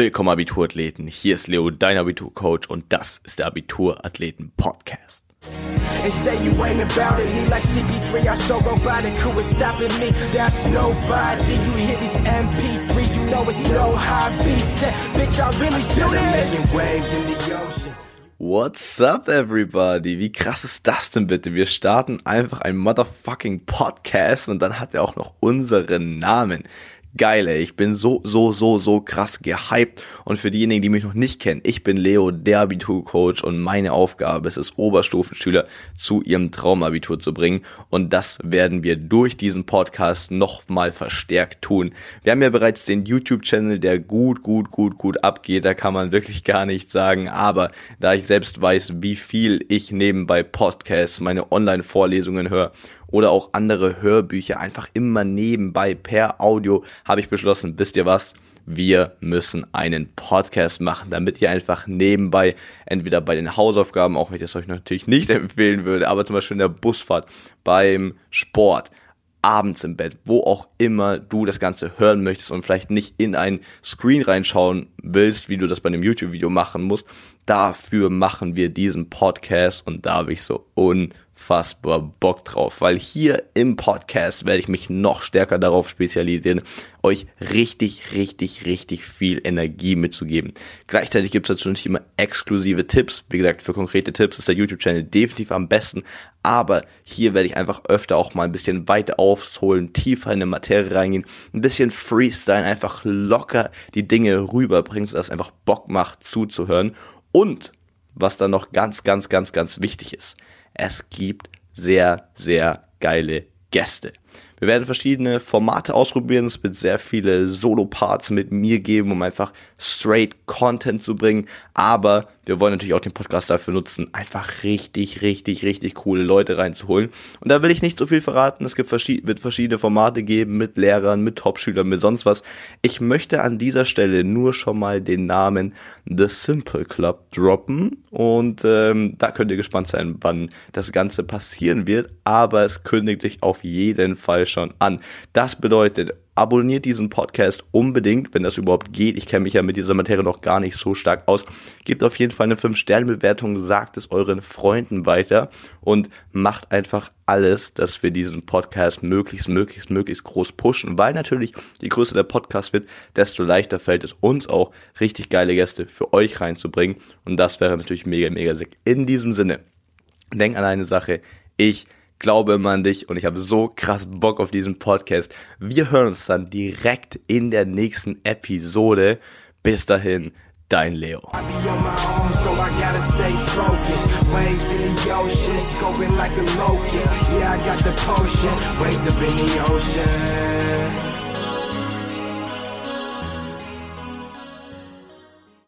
Willkommen Abiturathleten, hier ist Leo, dein Abiturcoach und das ist der Abiturathleten Podcast. And say you ain't about it, me like CP3, I so robotic, who is stopping me? That's nobody. You hear these MP3s, you know it's no hobby. Say, bitch, I really do this. waves in the ocean. What's up, everybody? Wie krass ist das denn bitte? Wir starten einfach ein motherfucking Podcast und dann hat er auch noch unseren Namen geil, ey. Ich bin so, so, so, so krass gehypt. Und für diejenigen, die mich noch nicht kennen, ich bin Leo, der Abiturcoach und meine Aufgabe ist es, Oberstufenschüler zu ihrem Traumabitur zu bringen. Und das werden wir durch diesen Podcast nochmal verstärkt tun. Wir haben ja bereits den YouTube-Channel, der gut, gut, gut, gut abgeht. Da kann man wirklich gar nichts sagen. Aber da ich selbst weiß, wie viel ich nebenbei Podcasts, meine Online-Vorlesungen höre oder auch andere Hörbücher einfach immer nebenbei per Audio habe ich beschlossen, wisst ihr was? Wir müssen einen Podcast machen, damit ihr einfach nebenbei, entweder bei den Hausaufgaben, auch wenn ich das euch natürlich nicht empfehlen würde, aber zum Beispiel in der Busfahrt, beim Sport, abends im Bett, wo auch immer du das Ganze hören möchtest und vielleicht nicht in ein Screen reinschauen willst, wie du das bei einem YouTube-Video machen musst. Dafür machen wir diesen Podcast und da habe ich so unfassbar Bock drauf, weil hier im Podcast werde ich mich noch stärker darauf spezialisieren, euch richtig, richtig, richtig viel Energie mitzugeben. Gleichzeitig gibt es dazu nicht immer exklusive Tipps. Wie gesagt, für konkrete Tipps ist der YouTube-Channel definitiv am besten, aber hier werde ich einfach öfter auch mal ein bisschen weiter aufholen, tiefer in eine Materie reingehen, ein bisschen Freestyle, einfach locker die Dinge rüberbringen, sodass es einfach Bock macht zuzuhören. Und was dann noch ganz, ganz, ganz, ganz wichtig ist, es gibt sehr, sehr geile Gäste. Wir werden verschiedene Formate ausprobieren. Es wird sehr viele Solo-Parts mit mir geben, um einfach straight Content zu bringen. Aber wir wollen natürlich auch den Podcast dafür nutzen, einfach richtig, richtig, richtig coole Leute reinzuholen. Und da will ich nicht so viel verraten. Es gibt verschied wird verschiedene Formate geben mit Lehrern, mit Topschülern, mit sonst was. Ich möchte an dieser Stelle nur schon mal den Namen The Simple Club droppen. Und ähm, da könnt ihr gespannt sein, wann das Ganze passieren wird. Aber es kündigt sich auf jeden Fall schon an. Das bedeutet, abonniert diesen Podcast unbedingt, wenn das überhaupt geht. Ich kenne mich ja mit dieser Materie noch gar nicht so stark aus. Gebt auf jeden Fall eine 5-Sterne-Bewertung, sagt es euren Freunden weiter und macht einfach alles, dass wir diesen Podcast möglichst, möglichst, möglichst groß pushen, weil natürlich je größer der Podcast wird, desto leichter fällt es uns auch, richtig geile Gäste für euch reinzubringen und das wäre natürlich mega, mega sick. In diesem Sinne, denk an eine Sache, ich glaube immer an dich und ich habe so krass Bock auf diesen Podcast. Wir hören uns dann direkt in der nächsten Episode. Bis dahin, dein Leo. Waves